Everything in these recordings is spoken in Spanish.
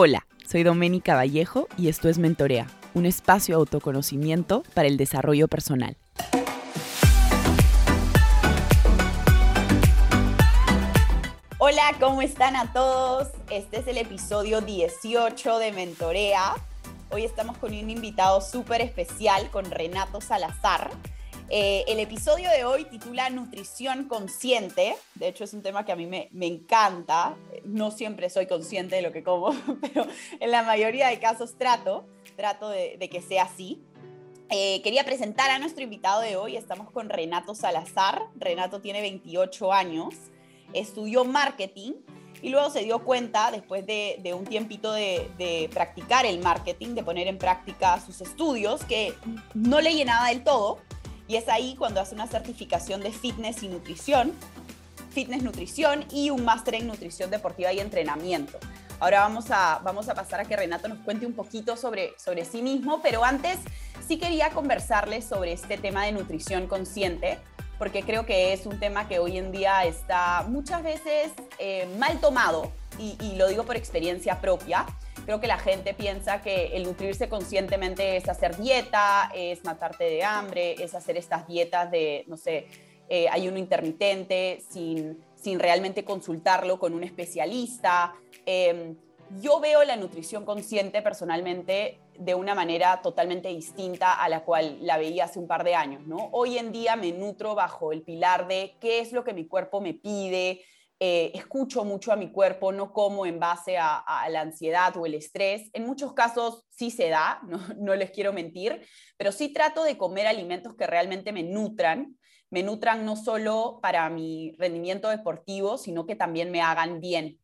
Hola, soy Doménica Vallejo y esto es Mentorea, un espacio de autoconocimiento para el desarrollo personal. Hola, ¿cómo están a todos? Este es el episodio 18 de Mentorea. Hoy estamos con un invitado súper especial, con Renato Salazar. Eh, el episodio de hoy titula Nutrición Consciente. De hecho, es un tema que a mí me, encanta. No siempre soy consciente de lo que como, pero en la mayoría de casos trato, trato de, que sea así. Eh, quería presentar a nuestro invitado de hoy. Estamos con Renato Salazar. Renato tiene 28 años, estudió marketing y luego se dio cuenta, después de, un tiempito de, practicar el marketing, de poner en práctica sus estudios, que no le llenaba del todo y es ahí cuando hace una certificación de fitness y nutrición, fitness nutrición y un máster en nutrición deportiva y entrenamiento. Ahora vamos a, vamos a pasar a que Renato nos cuente un poquito sobre, sobre sí mismo, pero antes sí quería conversarles sobre este tema de nutrición consciente, porque creo que es un tema que hoy en día está muchas veces eh, mal tomado, y, y lo digo por experiencia propia creo que la gente piensa que el nutrirse conscientemente es hacer dieta, es matarte de hambre, es hacer estas dietas de, no sé, eh, ayuno intermitente sin, sin realmente consultarlo con un especialista. Em, yo veo la nutrición consciente personalmente de una manera totalmente distinta a la cual la veía hace un par de años, ¿no? Hoy en día me nutro bajo el pilar de qué es lo que mi cuerpo me pide, eh, escucho mucho a mi cuerpo, no como en base a, la ansiedad o el estrés. En muchos casos sí se da, no, les quiero mentir, pero sí trato de comer alimentos que realmente me nutran, me nutran no solo para mi rendimiento deportivo, sino que también me hagan bien.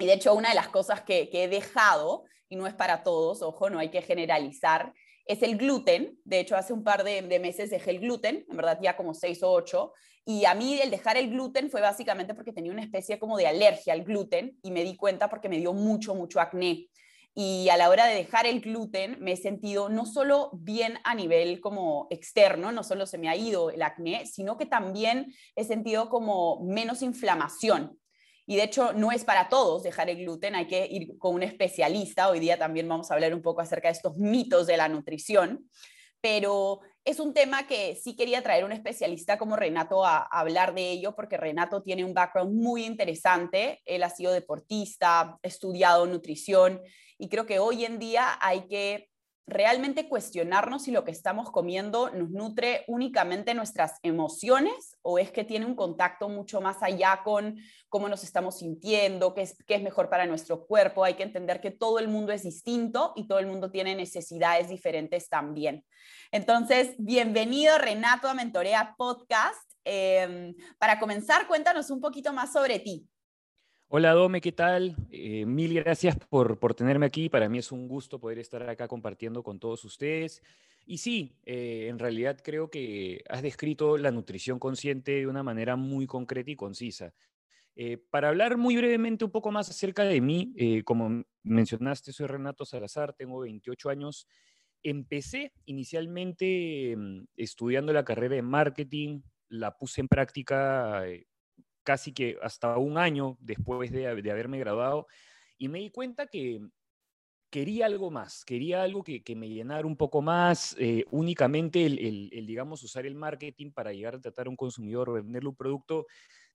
Y de hecho, una de las cosas que, he dejado, y no es para todos, ojo, no hay que generalizar, es el gluten. De hecho, hace un par de, de, meses dejé el gluten, en verdad ya como seis o ocho, y a mí el dejar el gluten fue básicamente porque tenía una especie como de alergia al gluten y me di cuenta porque me dio mucho, mucho acné. Y a la hora de dejar el gluten me he sentido no solo bien a nivel como externo, no solo se me ha ido el acné, sino que también he sentido como menos inflamación. Y de hecho no es para todos dejar el gluten, hay que ir con un especialista. Hoy día también vamos a hablar un poco acerca de estos mitos de la nutrición pero es un tema que sí quería traer un especialista como Renato a, hablar de ello, porque Renato tiene un background muy interesante. Él ha sido deportista, estudiado nutrición y creo que hoy en día hay que realmente cuestionarnos si lo que estamos comiendo nos nutre únicamente nuestras emociones o es que tiene un contacto mucho más allá con cómo nos estamos sintiendo, qué es, qué es mejor para nuestro cuerpo. Hay que entender que todo el mundo es distinto y todo el mundo tiene necesidades diferentes también. Entonces, bienvenido Renato a Mentorea Podcast. Em, para comenzar, cuéntanos un poquito más sobre ti. Hola Dome, ¿qué tal? Eh, mil gracias por, por, tenerme aquí. Para mí es un gusto poder estar acá compartiendo con todos ustedes. Y sí, eh, en realidad creo que has descrito la nutrición consciente de una manera muy concreta y concisa. Eh, para hablar muy brevemente un poco más acerca de mí, como mencionaste, soy Renato Salazar, tengo 28 años. Empecé inicialmente mm, estudiando la carrera de marketing, la puse en práctica casi que hasta un año después de, haberme graduado, y me di cuenta que quería algo más, quería algo que, me llenara un poco más, eh, únicamente el, digamos, usar el marketing para llegar a tratar a un consumidor venderle un producto,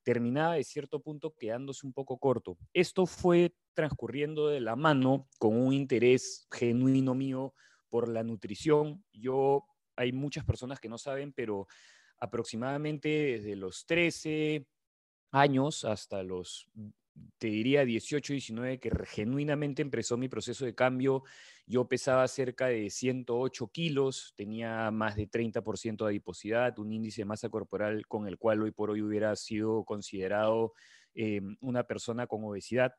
terminaba de cierto punto quedándose un poco corto. Esto fue transcurriendo de la mano con un interés genuino mío por la nutrición. Yo, hay muchas personas que no saben, pero aproximadamente desde los 13, años, hasta los, te diría 18, 19, que genuinamente empezó mi proceso de cambio. Yo pesaba cerca de 108 kilos, tenía más de 30% de adiposidad, un índice de masa corporal con el cual hoy por hoy hubiera sido considerado eh, una persona con obesidad.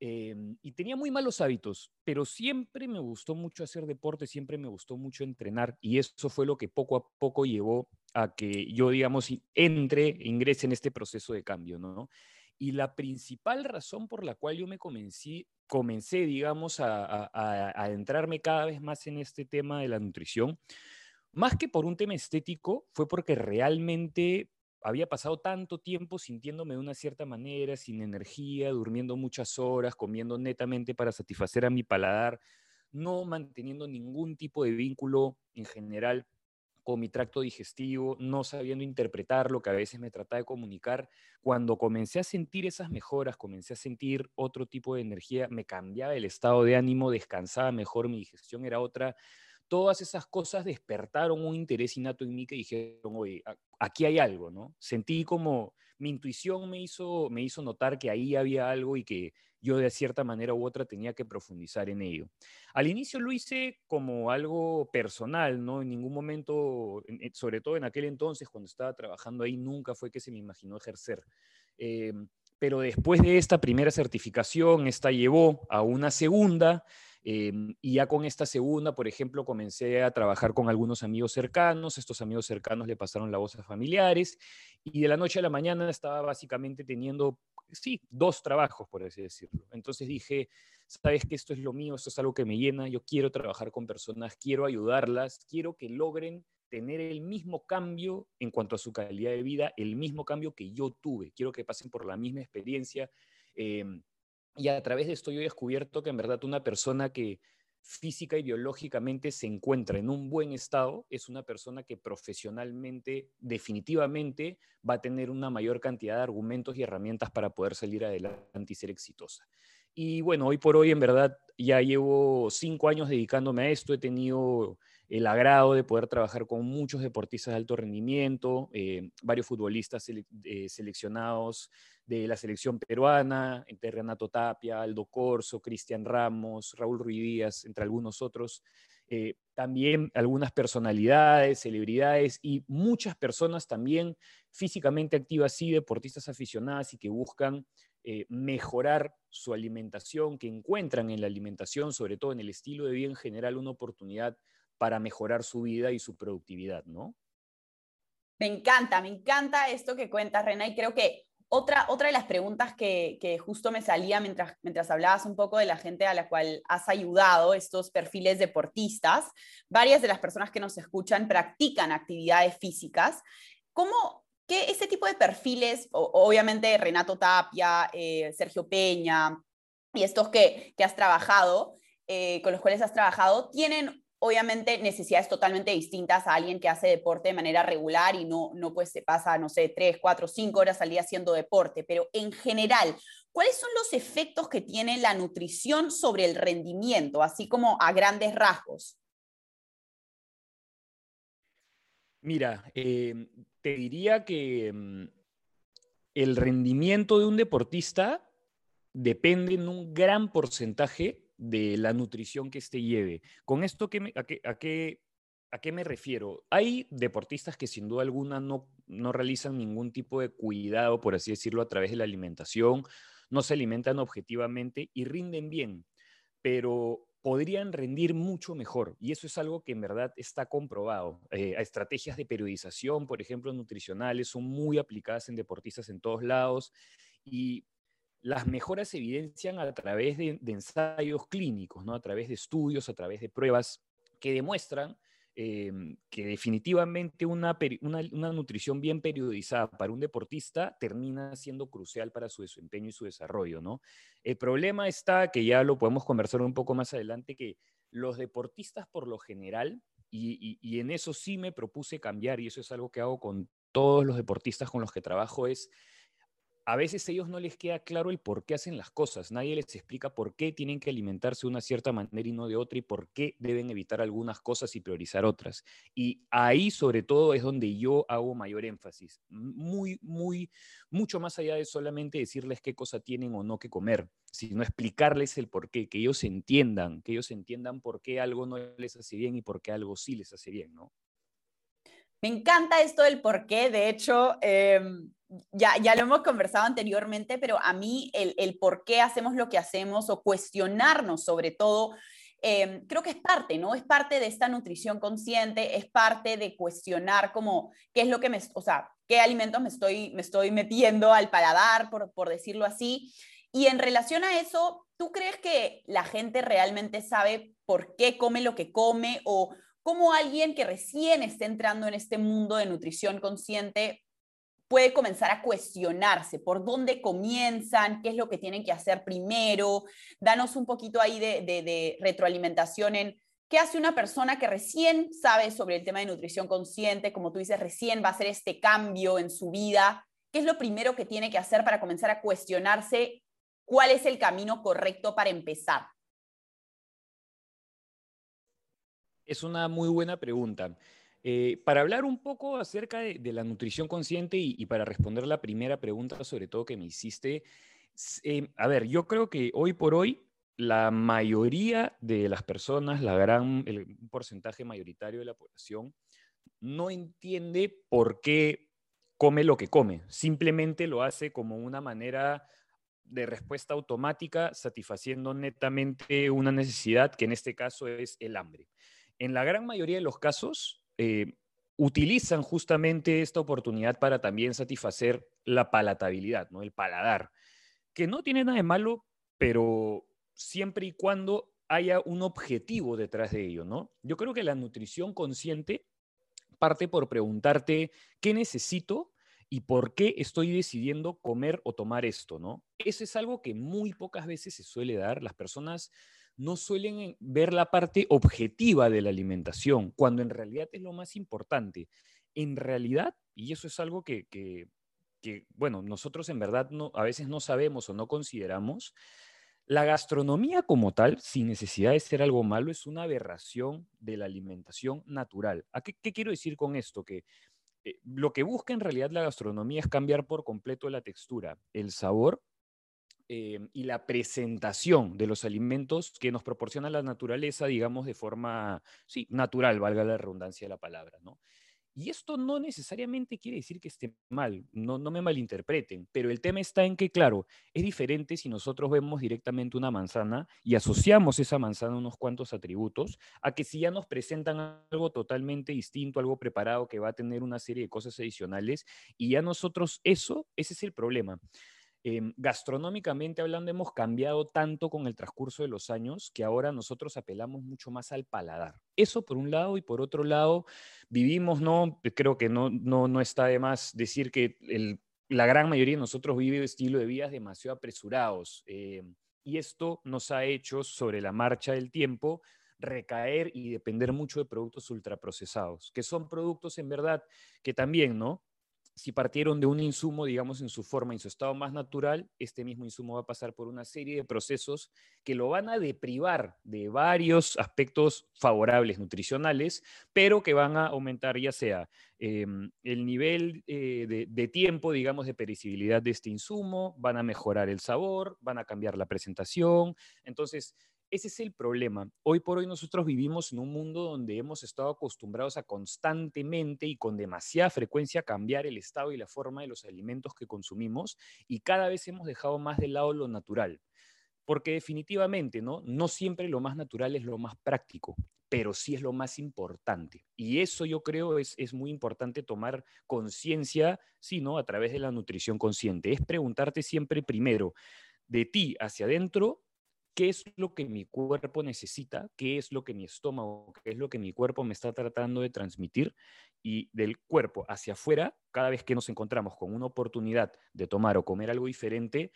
Em, y tenía muy malos hábitos, pero siempre me gustó mucho hacer deporte, siempre me gustó mucho entrenar y eso fue lo que poco a poco llevó a que yo, digamos, entre, ingrese en este proceso de cambio, ¿no? Y la principal razón por la cual yo me comencé, comencé digamos, a, a, a adentrarme cada vez más en este tema de la nutrición, más que por un tema estético, fue porque realmente había pasado tanto tiempo sintiéndome de una cierta manera, sin energía, durmiendo muchas horas, comiendo netamente para satisfacer a mi paladar, no manteniendo ningún tipo de vínculo en general con mi tracto digestivo, no sabiendo interpretar lo que a veces me trataba de comunicar. Cuando comencé a sentir esas mejoras, comencé a sentir otro tipo de energía, me cambiaba el estado de ánimo, descansaba mejor, mi digestión era otra. Todas esas cosas despertaron un interés innato en mí que dijeron, oye, aquí hay algo, ¿no? Sentí como mi intuición me hizo, me hizo notar que ahí había algo y que yo de cierta manera u otra tenía que profundizar en ello. Al inicio lo hice como algo personal, ¿no? En ningún momento, sobre todo en aquel entonces, cuando estaba trabajando ahí, nunca fue que se me imaginó ejercer. Em, pero después de esta primera certificación, esta llevó a una segunda, em, y ya con esta segunda, por ejemplo, comencé a trabajar con algunos amigos cercanos, estos amigos cercanos le pasaron la voz a familiares, y de la noche a la mañana estaba básicamente teniendo sí, dos trabajos, por así decirlo. Entonces dije, sabes que esto es lo mío, esto es algo que me llena, yo quiero trabajar con personas, quiero ayudarlas, quiero que logren tener el mismo cambio en cuanto a su calidad de vida, el mismo cambio que yo tuve. Quiero que pasen por la misma experiencia. Em, y a través de esto yo he descubierto que en verdad una persona que física y biológicamente se encuentra en un buen estado, es una persona que profesionalmente definitivamente va a tener una mayor cantidad de argumentos y herramientas para poder salir adelante y ser exitosa. Y bueno, hoy por hoy en verdad ya llevo cinco años dedicándome a esto, he tenido el agrado de poder trabajar con muchos deportistas de alto rendimiento, eh, varios futbolistas eh, seleccionados de la selección peruana, entre Renato Tapia, Aldo Corso, Cristian Ramos, Raúl Ruiz Díaz, entre algunos otros. Eh, también algunas personalidades, celebridades y muchas personas también físicamente activas, y deportistas aficionadas y que buscan mejorar su alimentación, que encuentran en la alimentación, sobre todo en el estilo de vida en general, una oportunidad para mejorar su vida y su productividad, ¿no? Me encanta, me encanta esto que cuentas, Rena, y creo que otra, otra de las preguntas que, que, justo me salía mientras, mientras hablabas un poco de la gente a la cual has ayudado, estos perfiles deportistas, varias de las personas que nos escuchan practican actividades físicas. ¿Cómo, qué ese tipo de perfiles, obviamente Renato Tapia, eh, Sergio Peña y estos que, que has trabajado, eh, con los cuales has trabajado, tienen obviamente necesidades totalmente distintas a alguien que hace deporte de manera regular y no, no pues se pasa, no sé, tres, cuatro, cinco horas al día haciendo deporte, pero en general, ¿cuáles son los efectos que tiene la nutrición sobre el rendimiento, así como a grandes rasgos? Mira, em, te diría que em, el rendimiento de un deportista depende en un gran porcentaje de la nutrición que éste lleve. ¿Con esto qué a, qué, a, qué, a, qué, me refiero? Hay deportistas que sin duda alguna no, no realizan ningún tipo de cuidado, por así decirlo, a través de la alimentación, no se alimentan objetivamente y rinden bien, pero podrían rendir mucho mejor. Y eso es algo que en verdad está comprobado. Eh, estrategias de periodización, por ejemplo, nutricionales, son muy aplicadas en deportistas en todos lados. Y las mejoras se evidencian a través de, ensayos clínicos, ¿no? a través de estudios, a través de pruebas que demuestran em, que definitivamente una, una, nutrición bien periodizada para un deportista termina siendo crucial para su desempeño y su desarrollo. ¿no? El problema está, que ya lo podemos conversar un poco más adelante, que los deportistas por lo general, y, y en eso sí me propuse cambiar, y eso es algo que hago con todos los deportistas con los que trabajo, es a veces ellos no les queda claro el por qué hacen las cosas. Nadie les explica por qué tienen que alimentarse de una cierta manera y no de otra y por qué deben evitar algunas cosas y priorizar otras. Y ahí sobre todo es donde yo hago mayor énfasis. Muy, muy, mucho más allá de solamente decirles qué cosa tienen o no que comer, sino explicarles el por qué, que ellos entiendan, que ellos entiendan por qué algo no les hace bien y por qué algo sí les hace bien, ¿no? Me encanta esto del por qué. De hecho, em, ya, ya lo hemos conversado anteriormente, pero a mí el, el por qué hacemos lo que hacemos o cuestionarnos sobre todo, em, creo que es parte, ¿no? Es parte de esta nutrición consciente, es parte de cuestionar como qué es lo que me, o sea, qué alimentos me estoy, me estoy metiendo al paladar, por, por decirlo así. Y en relación a eso, ¿tú crees que la gente realmente sabe por qué come lo que come o cómo alguien que recién está entrando en este mundo de nutrición consciente puede comenzar a cuestionarse por dónde comienzan, qué es lo que tienen que hacer primero. Danos un poquito ahí de, retroalimentación en qué hace una persona que recién sabe sobre el tema de nutrición consciente, como tú dices, recién va a hacer este cambio en su vida. ¿Qué es lo primero que tiene que hacer para comenzar a cuestionarse cuál es el camino correcto para empezar? Es una muy buena pregunta. Eh, para hablar un poco acerca de, la nutrición consciente y, para responder la primera pregunta, sobre todo que me hiciste, eh, a ver, yo creo que hoy por hoy la mayoría de las personas, la gran, el porcentaje mayoritario de la población, no entiende por qué come lo que come. Simplemente lo hace como una manera de respuesta automática, satisfaciendo netamente una necesidad que en este caso es el hambre. En la gran mayoría de los casos, eh, utilizan justamente esta oportunidad para también satisfacer la palatabilidad, ¿no? el paladar, que no tiene nada de malo, pero siempre y cuando haya un objetivo detrás de ello, ¿no? Yo creo que la nutrición consciente parte por preguntarte qué necesito y por qué estoy decidiendo comer o tomar esto, ¿no? Eso es algo que muy pocas veces se suele dar. Las personas no suelen eh, ver la parte objetiva de la alimentación, cuando en realidad es lo más importante. En realidad, y eso es algo que, bueno, nosotros en verdad no, a veces no sabemos o no consideramos, la gastronomía como tal, sin necesidad de ser algo malo, es una aberración de la alimentación natural. ¿A qué, quiero decir con esto? Que eh, lo que busca en realidad la gastronomía es cambiar por completo la textura, el sabor eh, y la presentación de los alimentos que nos proporciona la naturaleza, digamos, de forma, sí, natural, valga la redundancia de la palabra, ¿no? Y esto no necesariamente quiere decir que esté mal, no, no me malinterpreten, pero el tema está en que, claro, es diferente si nosotros vemos directamente una manzana y asociamos esa manzana unos cuantos atributos, a que si ya nos presentan algo totalmente distinto, algo preparado que va a tener una serie de cosas adicionales, y ya nosotros eso, ese es el problema. Em, gastronómicamente hablando, hemos cambiado tanto con el transcurso de los años que ahora nosotros apelamos mucho más al paladar. Eso por un lado y por otro lado, vivimos, ¿no? Creo que no, no, no está de más decir que la gran mayoría de nosotros vive estilo de vidas demasiado apresurados. Em, y esto nos ha hecho, sobre la marcha del tiempo, recaer y depender mucho de productos ultraprocesados, que son productos en verdad que también, ¿no? Si partieron de un insumo, digamos, en su forma, en su estado más natural, este mismo insumo va a pasar por una serie de procesos que lo van a deprivar de varios aspectos favorables nutricionales, pero que van a aumentar ya sea em, el nivel eh, de, tiempo, digamos, de perecibilidad de este insumo, van a mejorar el sabor, van a cambiar la presentación. Entonces, ese es el problema. Hoy por hoy nosotros vivimos en un mundo donde hemos estado acostumbrados a constantemente y con demasiada frecuencia cambiar el estado y la forma de los alimentos que consumimos y cada vez hemos dejado más de lado lo natural. Porque definitivamente, ¿no? No siempre lo más natural es lo más práctico, pero sí es lo más importante. Y eso yo creo es, es muy importante tomar conciencia, sí, ¿no? A través de la nutrición consciente. Es preguntarte siempre primero, de ti hacia adentro, qué es lo que mi cuerpo necesita, qué es lo que mi estómago, qué es lo que mi cuerpo me está tratando de transmitir y del cuerpo hacia afuera, cada vez que nos encontramos con una oportunidad de tomar o comer algo diferente,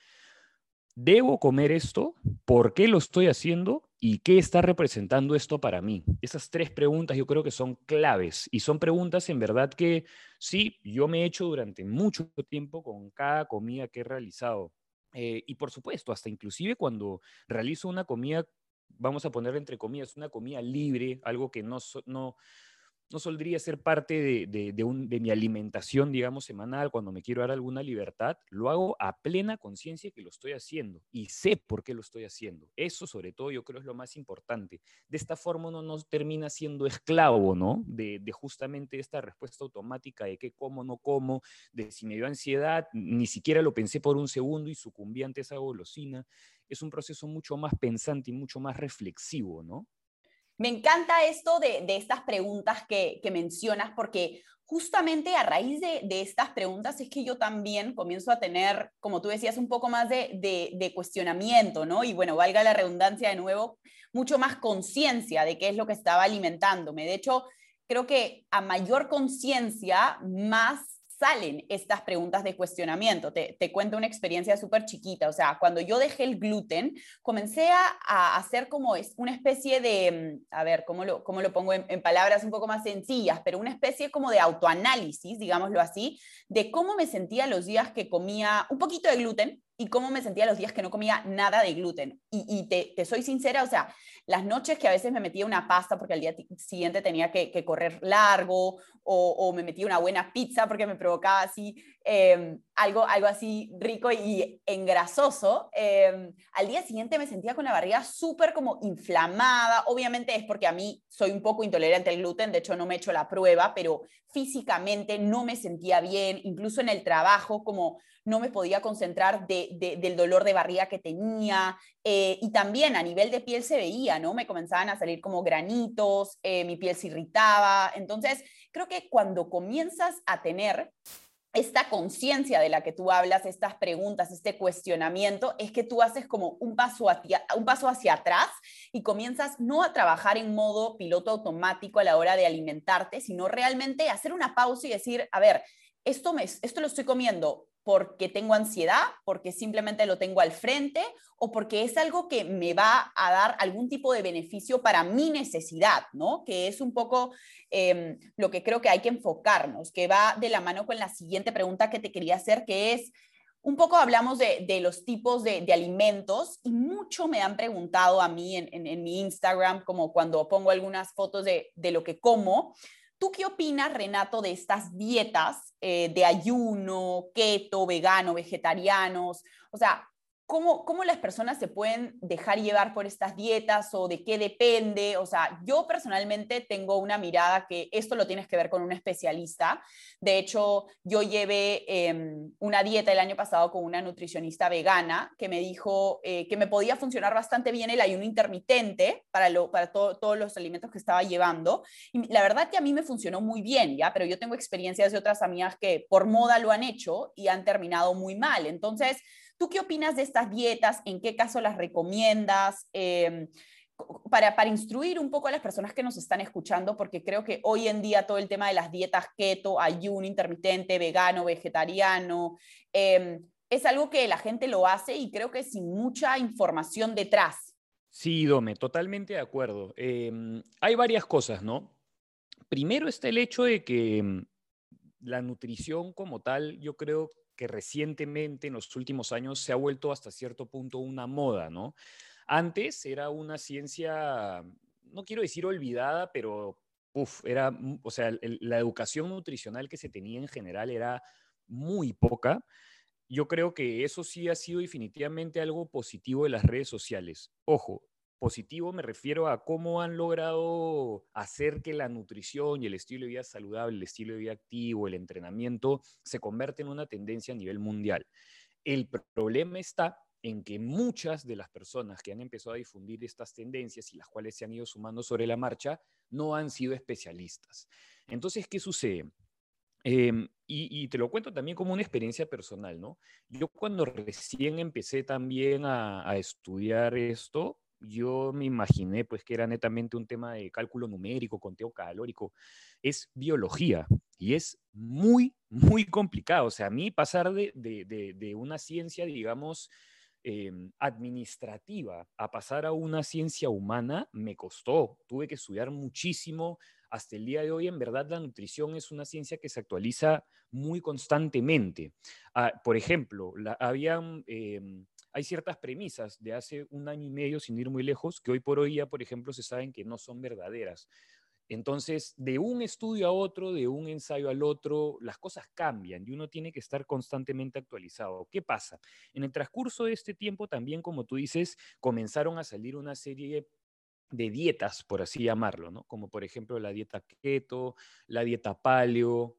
¿debo comer esto? ¿Por qué lo estoy haciendo? ¿Y qué está representando esto para mí? Esas tres preguntas yo creo que son claves y son preguntas en verdad que sí, yo me he hecho durante mucho tiempo con cada comida que he realizado eh, y por supuesto, hasta inclusive cuando realizo una comida, vamos a poner entre comillas, una comida libre, algo que no, no, no soldría ser parte de, de, mi alimentación, digamos, semanal, cuando me quiero dar alguna libertad, lo hago a plena conciencia que lo estoy haciendo y sé por qué lo estoy haciendo. Eso, sobre todo, yo creo es lo más importante. De esta forma uno no termina siendo esclavo, ¿no? De, justamente esta respuesta automática de qué como, no como, de si me dio ansiedad, ni siquiera lo pensé por un segundo y sucumbí ante esa golosina. Es un proceso mucho más pensante y mucho más reflexivo, ¿no? Me encanta esto de, estas preguntas que, mencionas porque justamente a raíz de, estas preguntas es que yo también comienzo a tener, como tú decías, un poco más de, cuestionamiento, ¿no? Y bueno, valga la redundancia de nuevo, mucho más conciencia de qué es lo que estaba alimentándome. De hecho, creo que a mayor conciencia, más salen estas preguntas de cuestionamiento. Te, cuento una experiencia súper chiquita. O sea, cuando yo dejé el gluten, comencé a, hacer como es una especie de, mm, a ver, ¿cómo lo, cómo lo pongo en, en, palabras un poco más sencillas? Pero una especie como de autoanálisis, digámoslo así, de cómo me sentía los días que comía un poquito de gluten, y cómo me sentía los días que no comía nada de gluten. Y, te, soy sincera, o sea, las noches que a veces me metía una pasta porque al día siguiente tenía que, correr largo, o, me metía una buena pizza porque me provocaba así em, algo, algo así rico y engrasoso, em, al día siguiente me sentía con la barriga súper como inflamada. Obviamente es porque a mí soy un poco intolerante al gluten, de hecho no me he hecho la prueba, pero físicamente no me sentía bien, incluso en el trabajo como no me podía concentrar del dolor de barriga que tenía eh, y también a nivel de piel se veía, ¿no? Me comenzaban a salir como granitos, eh, mi piel se irritaba. Entonces, creo que cuando comienzas a tener esta conciencia de la que tú hablas, estas preguntas, este cuestionamiento, es que tú haces como un paso, hacia, un paso hacia atrás y comienzas no a trabajar en modo piloto automático a la hora de alimentarte, sino realmente hacer una pausa y decir, a ver, esto, me, esto lo estoy comiendo porque tengo ansiedad, porque simplemente lo tengo al frente o porque es algo que me va a dar algún tipo de beneficio para mi necesidad, ¿no? Que es un poco em, lo que creo que hay que enfocarnos, que va de la mano con la siguiente pregunta que te quería hacer, que es, un poco hablamos de, los tipos de, alimentos y mucho me han preguntado a mí en, mi Instagram, como cuando pongo algunas fotos de, de lo que como, ¿Tú qué opinas, Renato, de estas dietas eh, de ayuno, keto, vegano, vegetarianos? O sea, ¿Cómo, ¿Cómo, las personas se pueden dejar llevar por estas dietas o de qué depende? O sea, yo personalmente tengo una mirada que esto lo tienes que ver con un especialista. De hecho, yo llevé em, una dieta el año pasado con una nutricionista vegana que me dijo eh, que me podía funcionar bastante bien el ayuno intermitente para, lo, para todos los alimentos que estaba llevando. Y la verdad que a mí me funcionó muy bien, ¿ya? Pero yo tengo experiencias de otras amigas que por moda lo han hecho y han terminado muy mal. Entonces, ¿Tú qué opinas de estas dietas? ¿En qué caso las recomiendas? Em, para, instruir un poco a las personas que nos están escuchando, porque creo que hoy en día todo el tema de las dietas keto, ayuno intermitente, vegano, vegetariano, em, es algo que la gente lo hace y creo que sin mucha información detrás. Sí, Dome, totalmente de acuerdo. Em, hay varias cosas, ¿no? Primero está el hecho de que la nutrición como tal, yo creo que recientemente, en los últimos años, se ha vuelto hasta cierto punto una moda, ¿no? Antes era una ciencia, no quiero decir olvidada, pero, era, o sea, la educación nutricional que se tenía en general era muy poca. Yo creo que eso sí ha sido definitivamente algo positivo de las redes sociales. Ojo, positivo me refiero a cómo han logrado hacer que la nutrición y el estilo de vida saludable, el estilo de vida activo, el entrenamiento se convierta en una tendencia a nivel mundial. El problema está en que muchas de las personas que han empezado a difundir estas tendencias y las cuales se han ido sumando sobre la marcha no han sido especialistas. Entonces, ¿qué sucede? Em, y, te lo cuento también como una experiencia personal, ¿no? Yo cuando recién empecé también a, a estudiar esto, yo me imaginé pues que era netamente un tema de cálculo numérico, conteo calórico. Es biología y es muy, muy complicado. O sea, a mí pasar de, una ciencia, digamos, em, administrativa a pasar a una ciencia humana me costó. Tuve que estudiar muchísimo. Hasta el día de hoy, en verdad, la nutrición es una ciencia que se actualiza muy constantemente. Ah, por ejemplo, la, habían... Em, hay ciertas premisas de hace un año y medio, sin ir muy lejos, que hoy por hoy ya, por ejemplo, se saben que no son verdaderas. Entonces, de un estudio a otro, de un ensayo al otro, las cosas cambian y uno tiene que estar constantemente actualizado. ¿Qué pasa? En el transcurso de este tiempo también, como tú dices, comenzaron a salir una serie de dietas, por así llamarlo, ¿no? Como por ejemplo la dieta keto, la dieta paleo,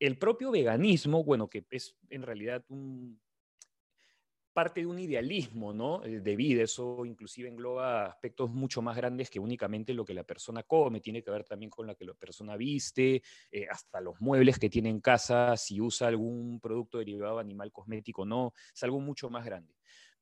el propio veganismo, bueno, que es en realidad un, parte de un idealismo ¿no? Eh, de vida, eso inclusive engloba aspectos mucho más grandes que únicamente lo que la persona come, tiene que ver también con lo que la persona viste, eh, hasta los muebles que tiene en casa, si usa algún producto derivado animal cosmético o no, es algo mucho más grande.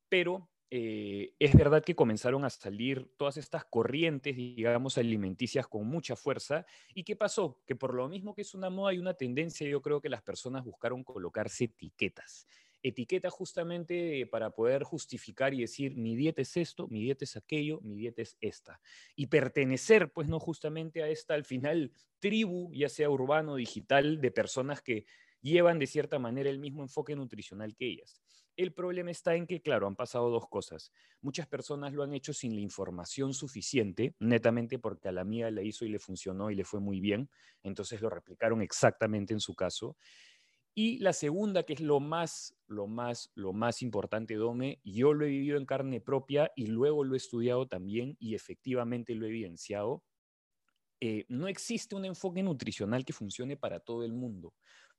Pero eh, es verdad que comenzaron a salir todas estas corrientes, digamos, alimenticias con mucha fuerza. ¿Y qué pasó? Que por lo mismo que es una moda y una tendencia, yo creo que las personas buscaron colocarse etiquetas. Etiquetas justamente para poder justificar y decir, mi dieta es esto, mi dieta es aquello, mi dieta es esta. Y pertenecer, pues no justamente a esta, al final, tribu, ya sea urbano, digital, de personas que llevan de cierta manera el mismo enfoque nutricional que ellas. El problema está en que, claro, han pasado dos cosas. Muchas personas lo han hecho sin la información suficiente, netamente porque a la mía le hizo y le funcionó y le fue muy bien, entonces lo replicaron exactamente en su caso. Y la segunda, que es lo más, lo más, lo más importante, Dome, yo lo he vivido en carne propia y luego lo he estudiado también y efectivamente lo he evidenciado. Eh, no existe un enfoque nutricional que funcione para todo el mundo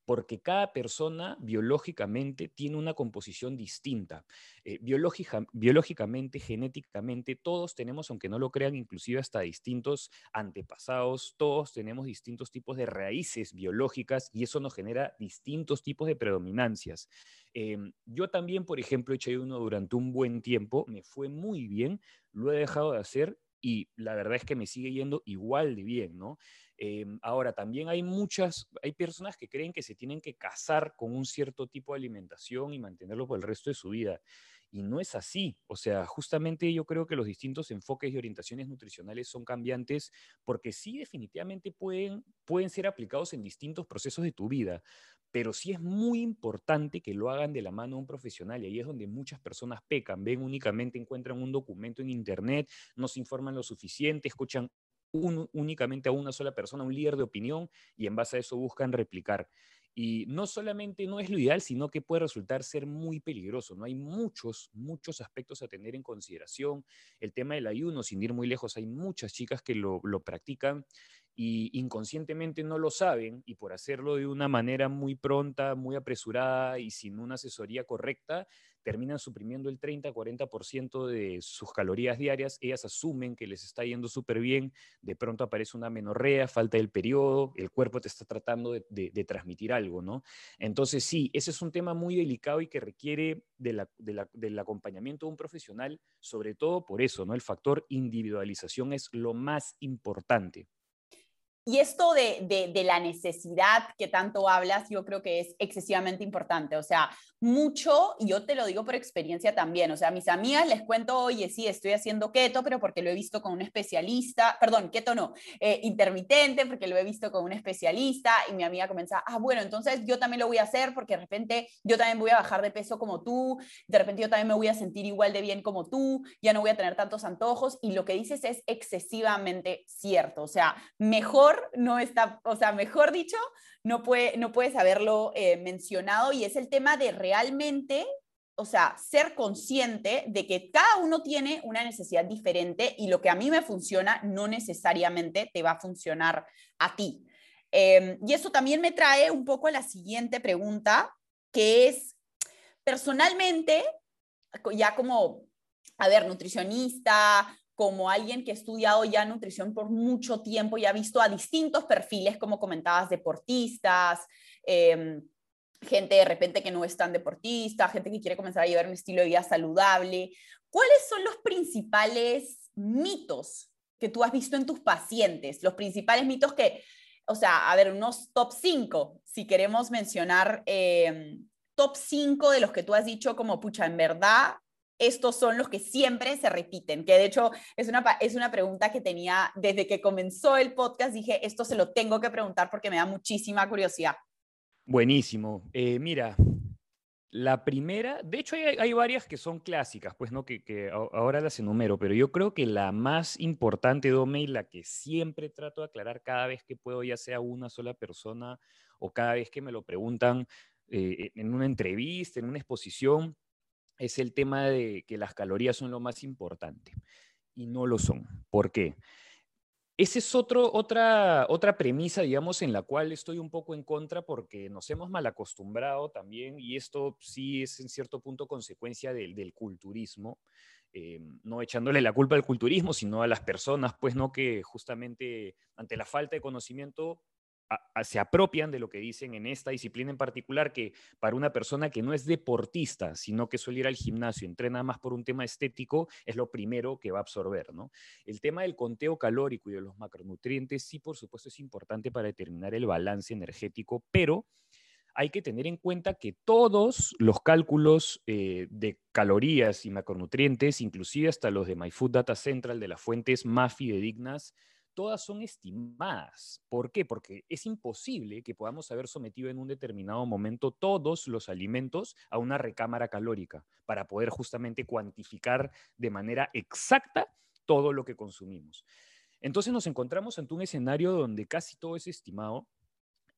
porque cada persona biológicamente tiene una composición distinta. Eh, biológicamente, genéticamente, todos tenemos, aunque no lo crean, inclusive hasta distintos antepasados, todos tenemos distintos tipos de raíces biológicas y eso nos genera distintos tipos de predominancias. Em, yo también, por ejemplo, eché uno durante un buen tiempo, me fue muy bien, lo he dejado de hacer y la verdad es que me sigue yendo igual de bien, ¿no? Em, ahora, también hay muchas, hay personas que creen que se tienen que casar con un cierto tipo de alimentación y mantenerlo por el resto de su vida. Y no es así. O sea, justamente yo creo que los distintos enfoques y orientaciones nutricionales son cambiantes porque sí definitivamente pueden, pueden ser aplicados en distintos procesos de tu vida. Pero sí es muy importante que lo hagan de la mano de un profesional y ahí es donde muchas personas pecan, ven únicamente, encuentran un documento en internet, no se informan lo suficiente, escuchan únicamente a una sola persona, un líder de opinión, y en base a eso buscan replicar. Y no solamente no es lo ideal, sino que puede resultar ser muy peligroso. No hay muchos, muchos aspectos a tener en consideración. El tema del ayuno, sin ir muy lejos, hay muchas chicas que lo, practican y inconscientemente no lo saben y por hacerlo de una manera muy pronta, muy apresurada y sin una asesoría correcta, terminan suprimiendo el 30-40% de sus calorías diarias, ellas asumen que les está yendo súper bien, de pronto aparece una menorrea, falta el periodo, el cuerpo te está tratando de, transmitir algo, ¿no? Entonces sí, ese es un tema muy delicado y que requiere del acompañamiento de un profesional, sobre todo por eso, ¿no? El factor individualización es lo más importante. Y esto de, de, la necesidad que tanto hablas, yo creo que es excesivamente importante. O sea, mucho, y yo te lo digo por experiencia también, o sea, a mis amigas les cuento, oye, sí, estoy haciendo keto, pero porque lo he visto con un especialista, perdón, keto no, eh, intermitente, porque lo he visto con un especialista, y mi amiga comienza, ah, bueno, entonces yo también lo voy a hacer porque de repente yo también voy a bajar de peso como tú, de repente yo también me voy a sentir igual de bien como tú, ya no voy a tener tantos antojos, y lo que dices es excesivamente cierto, o sea, mejor no está, o sea, mejor dicho, no, puede, no puedes haberlo eh, mencionado y es el tema de realmente, o sea, ser consciente de que cada uno tiene una necesidad diferente y lo que a mí me funciona no necesariamente te va a funcionar a ti. Em, y eso también me trae un poco a la siguiente pregunta, que es, personalmente, ya como, a ver, nutricionista, como alguien que ha estudiado ya nutrición por mucho tiempo y ha visto a distintos perfiles, como comentabas, deportistas, em, gente de repente que no es tan deportista, gente que quiere comenzar a llevar un estilo de vida saludable. ¿Cuáles son los principales mitos que tú has visto en tus pacientes? Los principales mitos que, o sea, a ver, unos top 5, si queremos mencionar em, top 5 de los que tú has dicho como, pucha, en verdad estos son los que siempre se repiten, que de hecho es una, es una pregunta que tenía desde que comenzó el podcast, dije, esto se lo tengo que preguntar porque me da muchísima curiosidad. Buenísimo. Eh, mira, la primera, de hecho hay, varias que son clásicas, pues no, que, ahora las enumero, pero yo creo que la más importante, Dome, y la que siempre trato de aclarar cada vez que puedo, ya sea una sola persona o cada vez que me lo preguntan eh, en una entrevista, en una exposición, es el tema de que las calorías son lo más importante y no lo son. ¿Por qué? Esa es otro, otra, otra premisa, digamos, en la cual estoy un poco en contra porque nos hemos mal acostumbrado también y esto sí es en cierto punto consecuencia del, del culturismo, eh, no echándole la culpa al culturismo, sino a las personas, pues, ¿no? Que justamente ante la falta de conocimiento se apropian de lo que dicen en esta disciplina en particular, que para una persona que no es deportista, sino que suele ir al gimnasio, entrena más por un tema estético, es lo primero que va a absorber. ¿no? El tema del conteo calórico y de los macronutrientes, sí, por supuesto, es importante para determinar el balance energético, pero hay que tener en cuenta que todos los cálculos eh, de calorías y macronutrientes, inclusive hasta los de MyFood Data Central, de las fuentes más fidedignas, todas son estimadas. ¿Por qué? Porque es imposible que podamos haber sometido en un determinado momento todos los alimentos a una recámara calórica para poder justamente cuantificar de manera exacta todo lo que consumimos. Entonces nos encontramos ante un escenario donde casi todo es estimado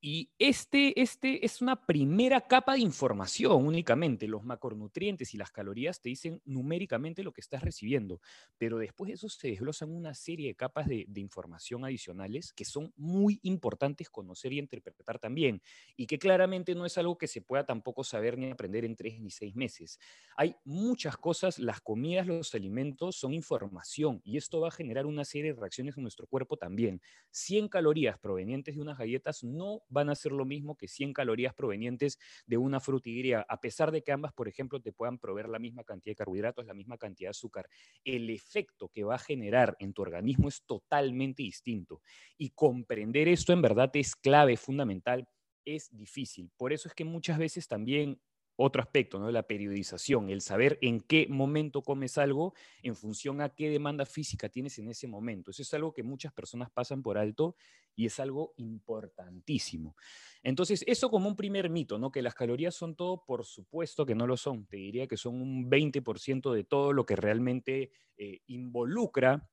y este, este es una primera capa de información únicamente. Los macronutrientes y las calorías te dicen numéricamente lo que estás recibiendo, pero después de eso se desglosan una serie de capas de, de, información adicionales que son muy importantes conocer y interpretar también, y que claramente no es algo que se pueda tampoco saber ni aprender en tres ni seis meses. Hay muchas cosas, las comidas, los alimentos son información, y esto va a generar una serie de reacciones en nuestro cuerpo también. 100 calorías provenientes de unas galletas no van a ser lo mismo que 100 calorías provenientes de una frutigría, a pesar de que ambas, por ejemplo, te puedan proveer la misma cantidad de carbohidratos, la misma cantidad de azúcar. El efecto que va a generar en tu organismo es totalmente distinto. Y comprender esto en verdad es clave, fundamental es difícil. Por eso es que muchas veces también otro aspecto, ¿no? La periodización, el saber en qué momento comes algo en función a qué demanda física tienes en ese momento. Eso es algo que muchas personas pasan por alto y es algo importantísimo. Entonces, eso como un primer mito, ¿no? Que las calorías son todo, por supuesto que no lo son. Te diría que son un 20% de todo lo que realmente eh, involucra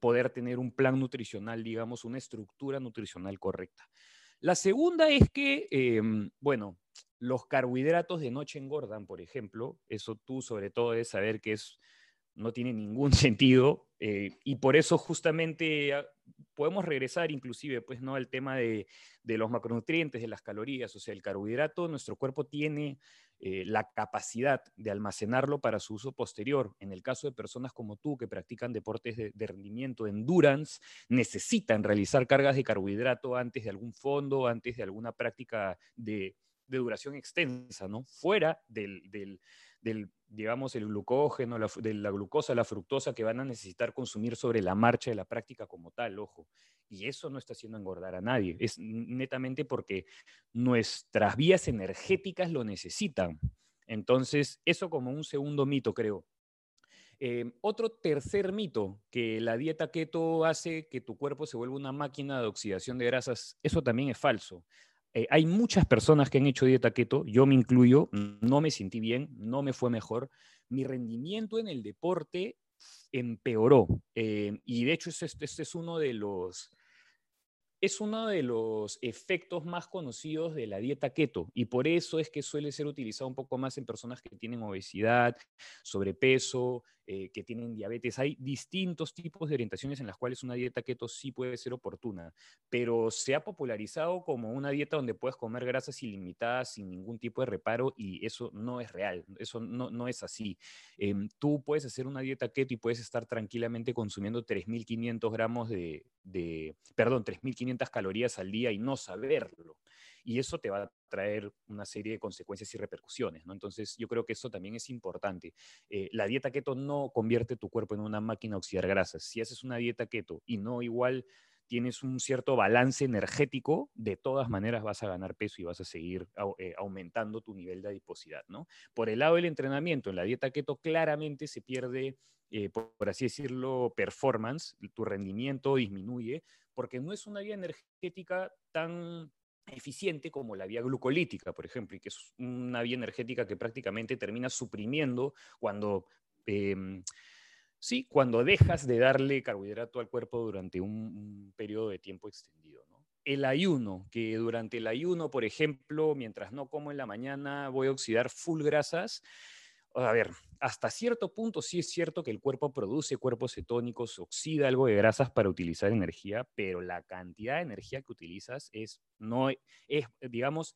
poder tener un plan nutricional, digamos, una estructura nutricional correcta. La segunda es que, em, bueno, los carbohidratos de noche engordan, por ejemplo. Eso tú sobre todo debes saber que es, no tiene ningún sentido. Eh, y por eso justamente ah, podemos regresar inclusive pues, ¿no? al tema de, de, los macronutrientes, de las calorías. O sea, el carbohidrato, nuestro cuerpo tiene eh, la capacidad de almacenarlo para su uso posterior. En el caso de personas como tú que practican deportes de, de rendimiento, endurance, necesitan realizar cargas de carbohidrato antes de algún fondo, antes de alguna práctica de de duración extensa, ¿no? Fuera del, del, digamos, el glucógeno, de la glucosa, la fructosa que van a necesitar consumir sobre la marcha de la práctica como tal, ojo. Y eso no está haciendo engordar a nadie, es netamente porque nuestras vías energéticas lo necesitan. Entonces, eso como un segundo mito, creo. Eh, otro tercer mito, que la dieta keto hace que tu cuerpo se vuelva una máquina de oxidación de grasas, eso también es falso. Eh, hay muchas personas que han hecho dieta keto, yo me incluyo, no me sentí bien, no me fue mejor. Mi rendimiento en el deporte empeoró. Eh, y de hecho, este, es uno de los, es uno de los efectos más conocidos de la dieta keto y por eso es que suele ser utilizado un poco más en personas que tienen obesidad, sobrepeso, eh, que tienen diabetes. Hay distintos tipos de orientaciones en las cuales una dieta keto sí puede ser oportuna, pero se ha popularizado como una dieta donde puedes comer grasas ilimitadas sin ningún tipo de reparo y eso no es real, eso no, no es así. Em, tú puedes hacer una dieta keto y puedes estar tranquilamente consumiendo 3.500 gramos de, de, perdón, 3.500 calorías al día y no saberlo y eso te va a traer una serie de consecuencias y repercusiones, ¿no? Entonces, yo creo que eso también es importante. Eh, la dieta keto no convierte tu cuerpo en una máquina a oxidar grasas. Si haces una dieta keto y no igual tienes un cierto balance energético, de todas maneras vas a ganar peso y vas a seguir eh, aumentando tu nivel de adiposidad, ¿no? Por el lado del entrenamiento, en la dieta keto claramente se pierde, eh, por, así decirlo, performance, tu rendimiento disminuye, porque no es una vía energética tan eficiente como la vía glucolítica, por ejemplo, y que es una vía energética que prácticamente termina suprimiendo cuando, em, sí, cuando dejas de darle carbohidrato al cuerpo durante un, periodo de tiempo extendido. El ayuno, que durante el ayuno, por ejemplo, mientras no como en la mañana, voy a oxidar full grasas, a ver, hasta cierto punto sí es cierto que el cuerpo produce cuerpos cetónicos, oxida algo de grasas para utilizar energía, pero la cantidad de energía que utilizas es, no, es digamos,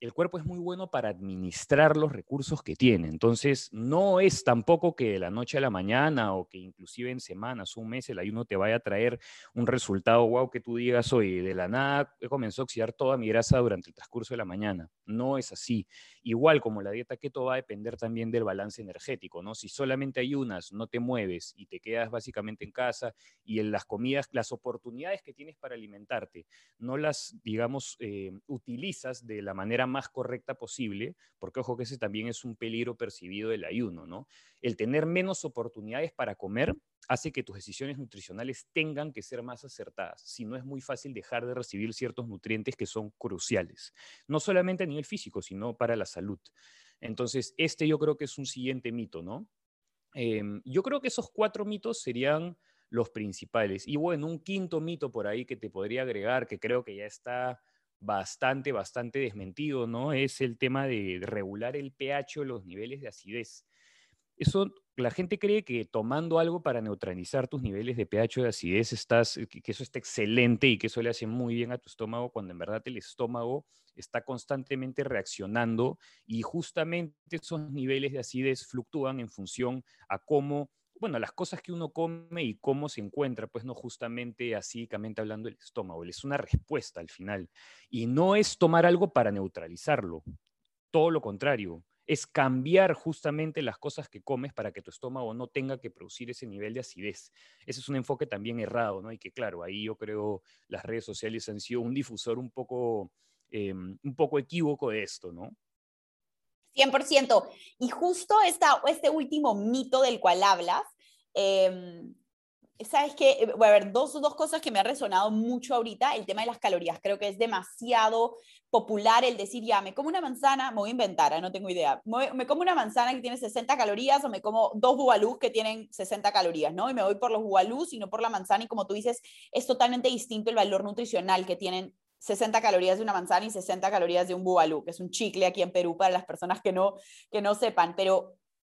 el cuerpo es muy bueno para administrar los recursos que tiene. Entonces, no es tampoco que de la noche a la mañana o que inclusive en semanas, un mes, el ayuno te vaya a traer un resultado, wow, que tú digas, oye, de la nada he comenzado a oxidar toda mi grasa durante el transcurso de la mañana. No es así. Igual como la dieta keto va a depender también del balance energético, ¿no? Si solamente ayunas, no te mueves y te quedas básicamente en casa y en las comidas, las oportunidades que tienes para alimentarte, no las, digamos, eh, utilizas de la manera más correcta posible, porque ojo que ese también es un peligro percibido del ayuno, ¿no? El tener menos oportunidades para comer hace que tus decisiones nutricionales tengan que ser más acertadas, si no es muy fácil dejar de recibir ciertos nutrientes que son cruciales, no solamente a nivel físico, sino para la salud. Entonces, este yo creo que es un siguiente mito, ¿no? Em, yo creo que esos cuatro mitos serían los principales. Y bueno, un quinto mito por ahí que te podría agregar, que creo que ya está bastante, bastante desmentido, ¿no? Es el tema de regular el pH o los niveles de acidez. Eso, la gente cree que tomando algo para neutralizar tus niveles de pH de acidez, estás, que eso está excelente y que eso le hace muy bien a tu estómago, cuando en verdad el estómago está constantemente reaccionando y justamente esos niveles de acidez fluctúan en función a cómo bueno, las cosas que uno come y cómo se encuentra, pues no justamente así, hablando el estómago, es una respuesta al final. Y no es tomar algo para neutralizarlo, todo lo contrario, es cambiar justamente las cosas que comes para que tu estómago no tenga que producir ese nivel de acidez. Ese es un enfoque también errado, ¿no? Y que claro, ahí yo creo las redes sociales han sido un difusor un poco, em, un poco equívoco de esto, ¿no? 100%. Y justo esta, este último mito del cual hablas, em, sabes que, voy a ver, dos, dos cosas que me han resonado mucho ahorita, el tema de las calorías. Creo que es demasiado popular el decir, ya, me como una manzana, me voy a inventar, ¿eh? no tengo idea. Me, como una manzana que tiene 60 calorías o me como dos bubalús que tienen 60 calorías, ¿no? Y me voy por los bubalús y no por la manzana. Y como tú dices, es totalmente distinto el valor nutricional que tienen 60 calorías de una manzana y 60 calorías de un bubalú, que es un chicle aquí en Perú para las personas que no, que no sepan, pero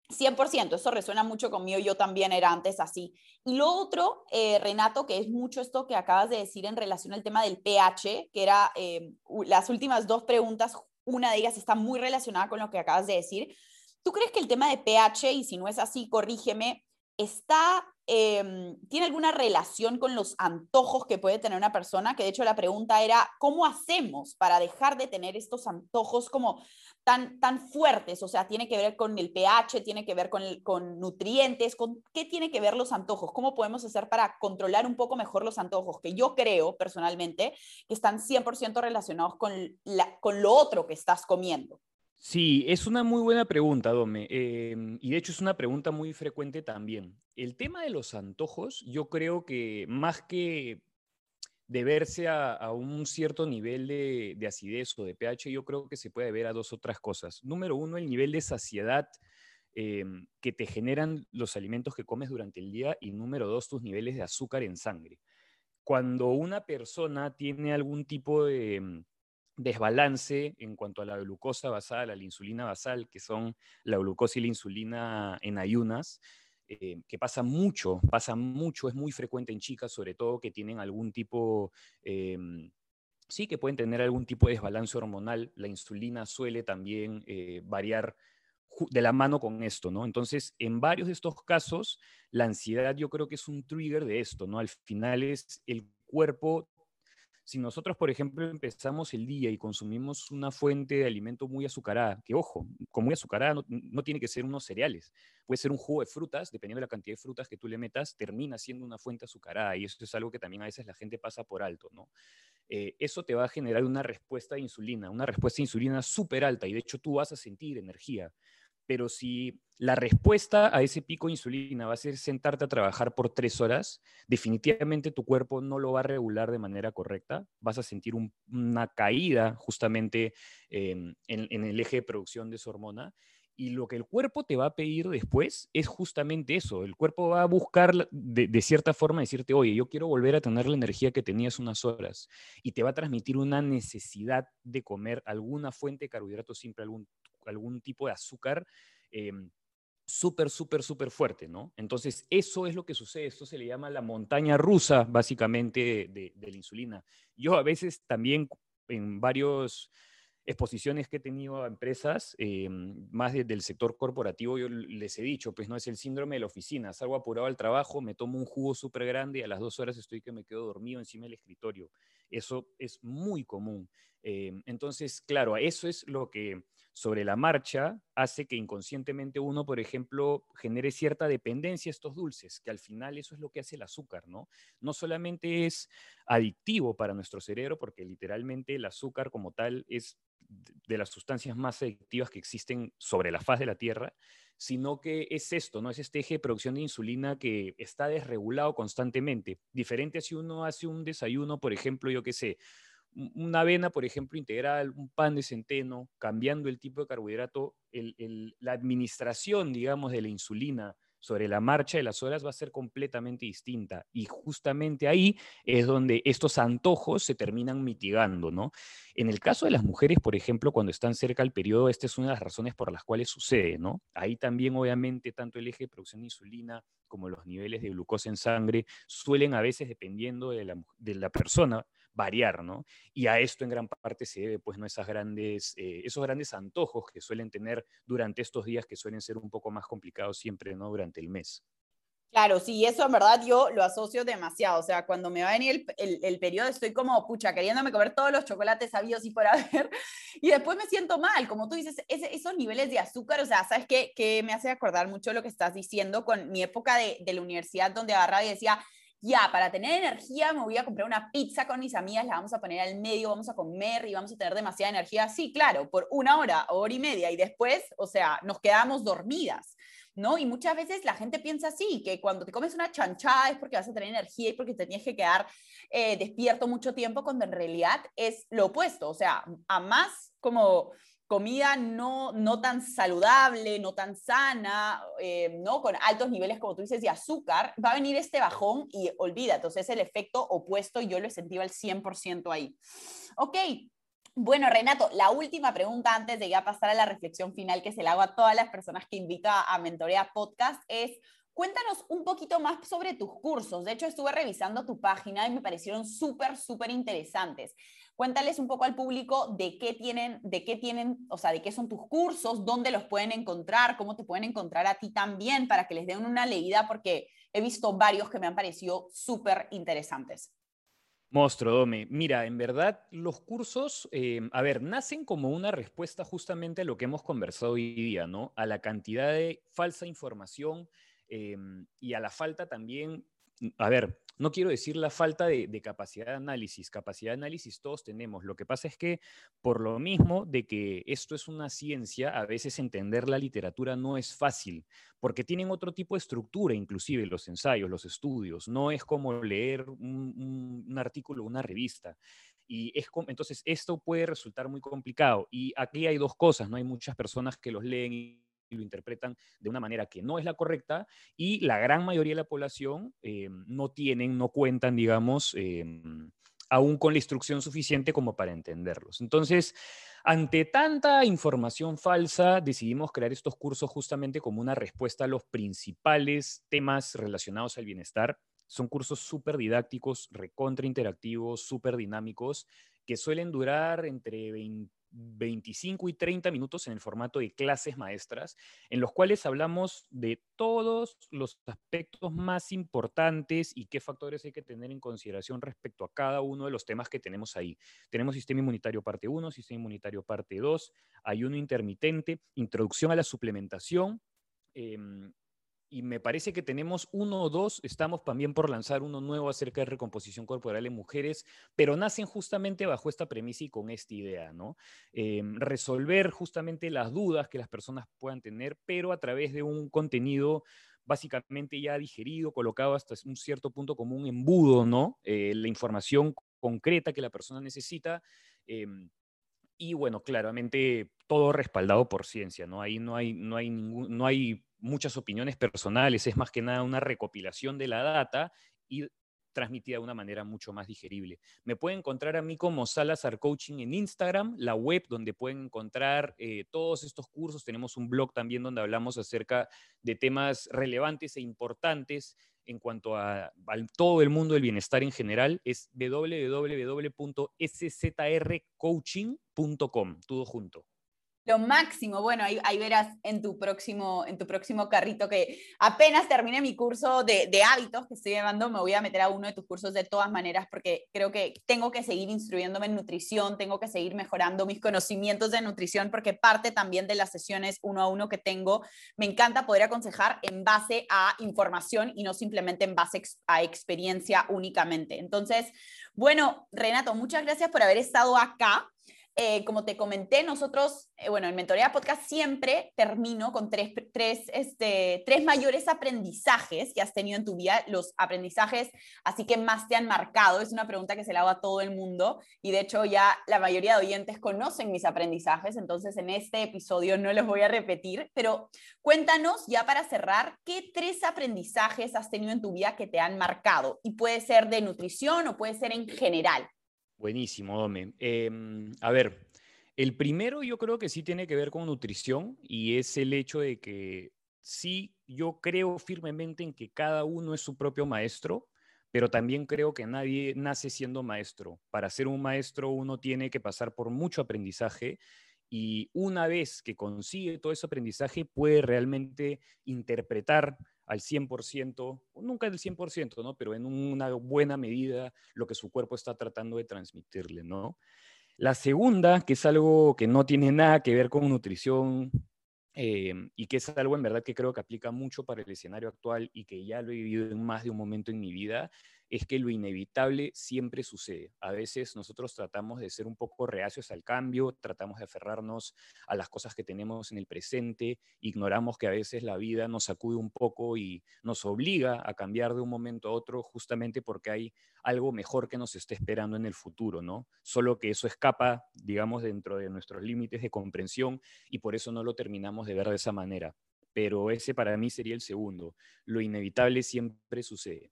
100%, eso resuena mucho conmigo, yo también era antes así. Y lo otro, eh, Renato, que es mucho esto que acabas de decir en relación al tema del pH, que era eh, las últimas dos preguntas, una de ellas está muy relacionada con lo que acabas de decir. ¿Tú crees que el tema de pH, y si no es así, corrígeme, está Em, tiene alguna relación con los antojos que puede tener una persona, que de hecho la pregunta era, ¿cómo hacemos para dejar de tener estos antojos como tan, tan fuertes? O sea, tiene que ver con el pH, tiene que ver con, con nutrientes, con qué tiene que ver los antojos, cómo podemos hacer para controlar un poco mejor los antojos, que yo creo personalmente que están 100% relacionados con, la, con lo otro que estás comiendo. Sí, es una muy buena pregunta, Dome. Em, y de hecho es una pregunta muy frecuente también. El tema de los antojos, yo creo que más que deberse a, a un cierto nivel de, acidez o de pH, yo creo que se puede ver a dos otras cosas. Número uno, el nivel de saciedad em, que te generan los alimentos que comes durante el día. Y número dos, tus niveles de azúcar en sangre. Cuando una persona tiene algún tipo de em, desbalance en cuanto a la glucosa basal, a la insulina basal, que son la glucosa y la insulina en ayunas, eh, que pasa mucho, pasa mucho, es muy frecuente en chicas, sobre todo que tienen algún tipo, em, sí, que pueden tener algún tipo de desbalance hormonal. La insulina suele también eh, variar de la mano con esto, ¿no? Entonces, en varios de estos casos, la ansiedad yo creo que es un trigger de esto, ¿no? Al final es el cuerpo si nosotros, por ejemplo, empezamos el día y consumimos una fuente de alimento muy azucarada, que ojo, con muy azucarada no, tiene que ser unos cereales, puede ser un jugo de frutas, dependiendo de la cantidad de frutas que tú le metas, termina siendo una fuente azucarada y eso es algo que también a veces la gente pasa por alto, ¿no? Eh, eso te va a generar una respuesta de insulina, una respuesta de insulina súper alta y de hecho tú vas a sentir energía pero si la respuesta a ese pico de insulina va a ser sentarte a trabajar por tres horas, definitivamente tu cuerpo no lo va a regular de manera correcta, vas a sentir una caída justamente en, el eje de producción de esa hormona. Y lo que el cuerpo te va a pedir después es justamente eso. El cuerpo va a buscar de, de, cierta forma decirte, oye, yo quiero volver a tener la energía que tenías unas horas. Y te va a transmitir una necesidad de comer alguna fuente de carbohidratos simple, algún algún tipo de azúcar em, súper, súper, súper fuerte, ¿no? Entonces, eso es lo que sucede. Esto se le llama la montaña rusa, básicamente, de, la insulina. Yo a veces también en varios exposiciones que he tenido a empresas, eh, más del sector corporativo, yo les he dicho, pues no es el síndrome de la oficina, salgo apurado al trabajo, me tomo un jugo súper grande y a las dos horas estoy que me quedo dormido encima del escritorio. Eso es muy común. Eh, entonces, claro, eso es lo que sobre la marcha hace que inconscientemente uno, por ejemplo, genere cierta dependencia a estos dulces, que al final eso es lo que hace el azúcar, ¿no? No solamente es adictivo para nuestro cerebro, porque literalmente el azúcar como tal es de las sustancias más adictivas que existen sobre la faz de la Tierra, sino que es esto, ¿no? Es este eje de producción de insulina que está desregulado constantemente. Diferente si uno hace un desayuno, por ejemplo, yo qué sé, una avena, por ejemplo, integral, un pan de centeno, cambiando el tipo de carbohidrato, la administración, digamos, de la insulina sobre la marcha de las horas va a ser completamente distinta. Y justamente ahí es donde estos antojos se terminan mitigando, ¿no? En el caso de las mujeres, por ejemplo, cuando están cerca del periodo, esta es una de las razones por las cuales sucede, ¿no? Ahí también, obviamente, tanto el eje de producción de insulina como los niveles de glucosa en sangre suelen a veces, dependiendo de la, de la persona, variar, ¿no? Y a esto en gran parte se debe, pues, ¿no? Esas grandes, eh, esos grandes antojos que suelen tener durante estos días que suelen ser un poco más complicados siempre, ¿no? Durante el mes. Claro, sí, eso en verdad yo lo asocio demasiado. O sea, cuando me va a venir el, el, periodo, estoy como, pucha, queriéndome comer todos los chocolates sabios y por haber. Y después me siento mal. Como tú dices, esos niveles de azúcar, o sea, ¿sabes qué? Que me hace acordar mucho lo que estás diciendo con mi época de, de la universidad, donde agarraba y decía, ya, para tener energía me voy a comprar una pizza con mis amigas, la vamos a poner al medio, vamos a comer y vamos a tener demasiada energía. Sí, claro, por una hora, hora y media y después, o sea, nos quedamos dormidas. ¿No? Y muchas veces la gente piensa así, que cuando te comes una chanchada es porque vas a tener energía y porque te tienes que quedar eh, despierto mucho tiempo, cuando en realidad es lo opuesto, o sea, a más como comida no, no tan saludable, no tan sana, eh, ¿no? con altos niveles, como tú dices, de azúcar, va a venir este bajón y olvídate, entonces es el efecto opuesto y yo lo sentido al 100% ahí. Ok, bueno, Renato, la última pregunta antes de ya pasar a la reflexión final que se le hago a todas las personas que invito a, a Podcast es, Cuéntanos un poquito más sobre tus cursos. De hecho, estuve revisando tu página y me parecieron súper, súper interesantes. Cuéntales un poco al público de qué tienen, de qué tienen, o sea, de qué son tus cursos, dónde los pueden encontrar, cómo te pueden encontrar a ti también para que les den una leída, porque he visto varios que me han parecido súper interesantes. Monstruo, Dome. Mira, en verdad, los cursos, eh, a ver, nacen como una respuesta justamente a lo que hemos conversado hoy día, ¿no? A la cantidad de falsa información eh, y a la falta también, a ver, no quiero decir la falta de, capacidad de análisis, capacidad de análisis todos tenemos. Lo que pasa es que por lo mismo de que esto es una ciencia, a veces entender la literatura no es fácil, porque tienen otro tipo de estructura, inclusive los ensayos, los estudios. No es como leer un, artículo, una revista. Y es entonces esto puede resultar muy complicado. Y aquí hay dos cosas, ¿no? Hay muchas personas que los leen y lo interpretan de una manera que no es la correcta y la gran mayoría de la población eh, no tienen, no cuentan, digamos, eh, aún con la instrucción suficiente como para entenderlos. Entonces, ante tanta información falsa, decidimos crear estos cursos justamente como una respuesta a los principales temas relacionados al bienestar. Son cursos súper didácticos, recontra interactivos, súper dinámicos, que suelen durar entre 20 25 y 30 minutos en el formato de clases maestras, en los cuales hablamos de todos los aspectos más importantes y qué factores hay que tener en consideración respecto a cada uno de los temas que tenemos ahí. Tenemos sistema inmunitario parte 1, sistema inmunitario parte 2, ayuno intermitente, introducción a la suplementación, em, y me parece que tenemos uno o dos, estamos también por lanzar uno nuevo acerca de recomposición corporal en mujeres, pero nacen justamente bajo esta premisa y con esta idea, ¿no? Em, resolver justamente las dudas que las personas puedan tener, pero a través de un contenido básicamente ya digerido, colocado hasta un cierto punto como un embudo, ¿no? Eh, la información concreta que la persona necesita. Em, y bueno, claramente todo respaldado por ciencia, ¿no? Ahí no hay, no hay, ningún, no hay muchas opiniones personales, es más que nada una recopilación de la data y transmitida de una manera mucho más digerible. Me pueden encontrar a mí como Salazar Coaching en Instagram, la web donde pueden encontrar eh, todos estos cursos. Tenemos un blog también donde hablamos acerca de temas relevantes e importantes en cuanto a, todo el mundo del bienestar en general es www.szrcoaching.com, todo junto. Lo máximo, bueno, ahí, verás en tu, próximo, en tu próximo carrito que apenas termine mi curso de, de, hábitos que estoy llevando, me voy a meter a uno de tus cursos de todas maneras porque creo que tengo que seguir instruyéndome en nutrición, tengo que seguir mejorando mis conocimientos de nutrición porque parte también de las sesiones uno a uno que tengo, me encanta poder aconsejar en base a información y no simplemente en base a experiencia únicamente. Entonces, bueno, Renato, muchas gracias por haber estado acá. Eh, como te comenté, nosotros, eh, bueno, en Mentoría Podcast siempre termino con tres, tres, este, tres mayores aprendizajes que has tenido en tu vida, los aprendizajes así que más te han marcado. Es una pregunta que se la hago a todo el mundo y de hecho ya la mayoría de oyentes conocen mis aprendizajes, entonces en este episodio no los voy a repetir, pero cuéntanos ya para cerrar, ¿qué tres aprendizajes has tenido en tu vida que te han marcado? Y puede ser de nutrición o puede ser en general. Buenísimo, Dome. Em, a ver, el primero yo creo que sí tiene que ver con nutrición y es el hecho de que sí, yo creo firmemente en que cada uno es su propio maestro, pero también creo que nadie nace siendo maestro. Para ser un maestro uno tiene que pasar por mucho aprendizaje y una vez que consigue todo ese aprendizaje puede realmente interpretar al 100%, nunca del 100%, ¿no? Pero en una buena medida lo que su cuerpo está tratando de transmitirle, ¿no? La segunda, que es algo que no tiene nada que ver con nutrición eh, y que es algo en verdad que creo que aplica mucho para el escenario actual y que ya lo he vivido en más de un momento en mi vida, es que lo inevitable siempre sucede. A veces nosotros tratamos de ser un poco reacios al cambio, tratamos de aferrarnos a las cosas que tenemos en el presente, ignoramos que a veces la vida nos sacude un poco y nos obliga a cambiar de un momento a otro justamente porque hay algo mejor que nos está esperando en el futuro, ¿no? Solo que eso escapa, digamos, dentro de nuestros límites de comprensión y por eso no lo terminamos de ver de esa manera. Pero ese para mí sería el segundo. Lo inevitable siempre sucede.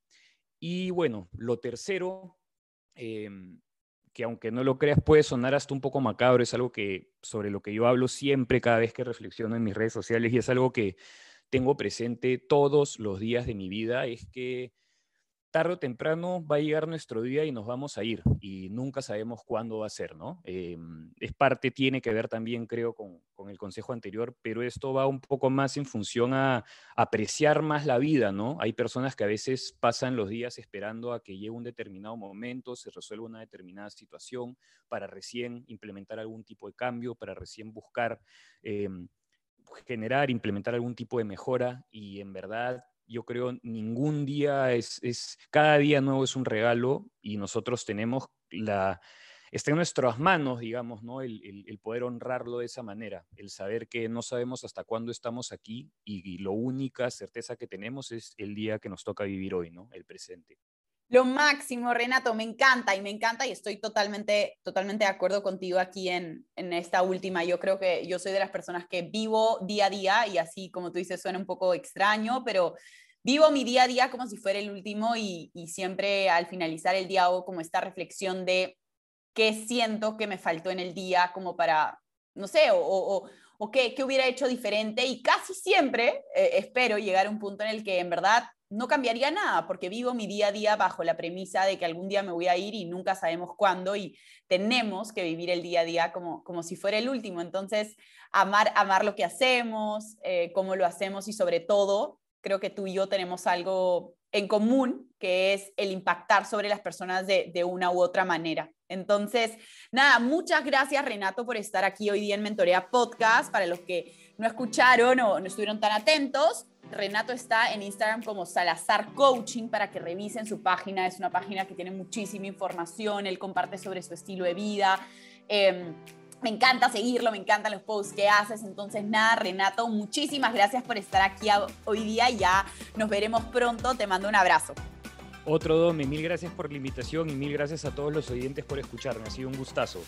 Y bueno, lo tercero, em, que aunque no lo creas puede sonar hasta un poco macabro, es algo que sobre lo que yo hablo siempre cada vez que reflexiono en mis redes sociales y es algo que tengo presente todos los días de mi vida, es que tarde o temprano va a llegar nuestro día y nos vamos a ir y nunca sabemos cuándo va a ser, ¿no? Em, es parte, tiene que ver también, creo, con, con, el consejo anterior, pero esto va un poco más en función a apreciar más la vida, ¿no? Hay personas que a veces pasan los días esperando a que llegue un determinado momento, se resuelva una determinada situación para recién implementar algún tipo de cambio, para recién buscar... Em, generar, implementar algún tipo de mejora y en verdad yo creo ningún día es, es, cada día nuevo es un regalo y nosotros tenemos la, está en nuestras manos, digamos, ¿no? El, el, poder honrarlo de esa manera, el saber que no sabemos hasta cuándo estamos aquí y, y lo única certeza que tenemos es el día que nos toca vivir hoy, ¿no? El presente. Lo máximo, Renato, me encanta y me encanta y estoy totalmente, totalmente de acuerdo contigo aquí en, en, esta última. Yo creo que yo soy de las personas que vivo día a día y así como tú dices suena un poco extraño, pero vivo mi día a día como si fuera el último y, y siempre al finalizar el día hago como esta reflexión de qué siento que me faltó en el día como para, no sé, o, o, o qué, qué, hubiera hecho diferente y casi siempre eh, espero llegar a un punto en el que en verdad no cambiaría nada porque vivo mi día a día bajo la premisa de que algún día me voy a ir y nunca sabemos cuándo y tenemos que vivir el día a día como, como si fuera el último. Entonces, amar, amar lo que hacemos, eh, cómo lo hacemos y sobre todo, creo que tú y yo tenemos algo en común, que es el impactar sobre las personas de, de una u otra manera. Entonces, nada, muchas gracias Renato por estar aquí hoy día en Mentorea Podcast. Para los que no escucharon o no estuvieron tan atentos, Renato está en Instagram como Salazar Coaching para que revisen su página. Es una página que tiene muchísima información. Él comparte sobre su estilo de vida. Em, me encanta seguirlo, me encantan los posts que haces. Entonces, nada, Renato, muchísimas gracias por estar aquí hoy día. Ya nos veremos pronto. Te mando un abrazo. Otro Domi, mil gracias por la invitación y mil gracias a todos los oyentes por escucharme. Ha sido un gustazo.